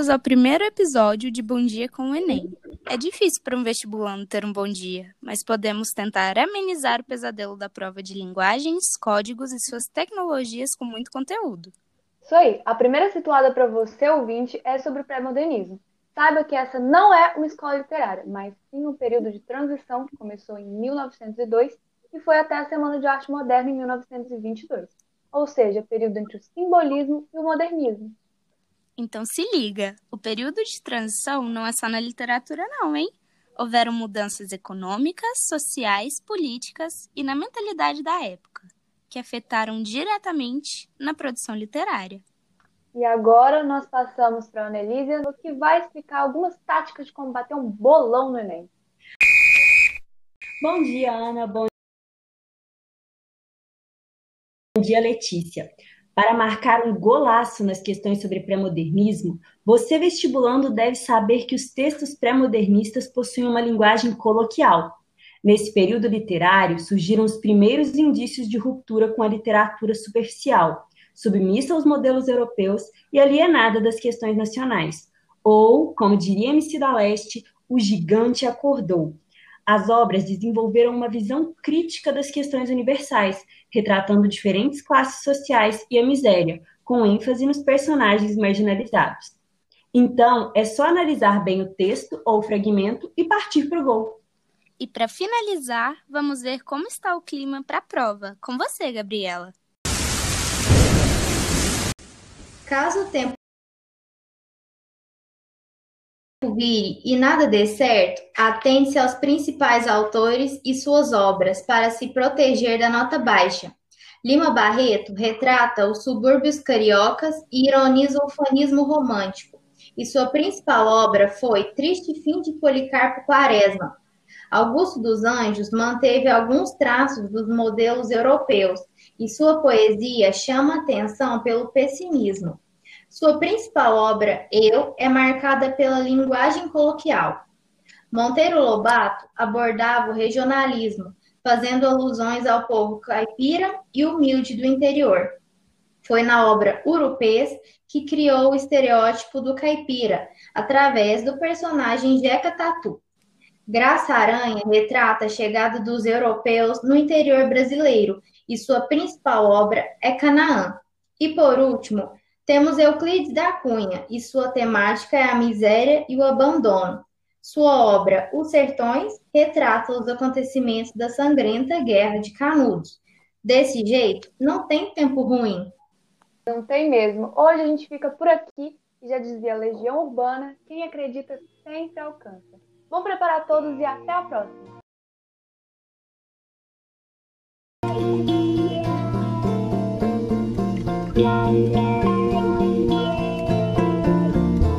bem-vindos ao primeiro episódio de Bom Dia com o Enem. É difícil para um vestibulando ter um bom dia, mas podemos tentar amenizar o pesadelo da prova de linguagens, códigos e suas tecnologias com muito conteúdo. Isso aí, a primeira situada para você, ouvinte, é sobre o pré-modernismo. Saiba que essa não é uma escola literária, mas sim um período de transição que começou em 1902 e foi até a Semana de Arte Moderna em 1922, ou seja, período entre o simbolismo e o modernismo. Então se liga, o período de transição não é só na literatura não, hein? Houveram mudanças econômicas, sociais, políticas e na mentalidade da época, que afetaram diretamente na produção literária. E agora nós passamos para a Anelísia, que vai explicar algumas táticas de combater um bolão no Enem. Bom dia, Ana. Bom dia, Letícia. Para marcar um golaço nas questões sobre pré-modernismo, você vestibulando deve saber que os textos pré-modernistas possuem uma linguagem coloquial. Nesse período literário, surgiram os primeiros indícios de ruptura com a literatura superficial, submissa aos modelos europeus e alienada das questões nacionais. Ou, como diria MC da Leste, o gigante acordou. As obras desenvolveram uma visão crítica das questões universais, retratando diferentes classes sociais e a miséria, com ênfase nos personagens marginalizados. Então, é só analisar bem o texto ou o fragmento e partir para o gol. E para finalizar, vamos ver como está o clima para a prova. Com você, Gabriela. Caso o tempo vire e nada dê certo, atente-se aos principais autores e suas obras para se proteger da nota baixa. Lima Barreto retrata os subúrbios cariocas e ironiza o fanismo romântico, e sua principal obra foi Triste Fim de Policarpo Quaresma. Augusto dos Anjos manteve alguns traços dos modelos europeus, e sua poesia chama atenção pelo pessimismo. Sua principal obra, Eu, é marcada pela linguagem coloquial. Monteiro Lobato abordava o regionalismo, fazendo alusões ao povo caipira e humilde do interior. Foi na obra Urupês que criou o estereótipo do caipira, através do personagem Jeca Tatu. Graça Aranha retrata a chegada dos europeus no interior brasileiro e sua principal obra é Canaã. E por último, temos Euclides da Cunha, e sua temática é a miséria e o abandono. Sua obra, Os Sertões, retrata os acontecimentos da sangrenta Guerra de Canudos. Desse jeito, não tem tempo ruim. Não tem mesmo. Hoje a gente fica por aqui e já dizia Legião Urbana, quem acredita sempre alcança. Vamos preparar todos e até a próxima. Yeah.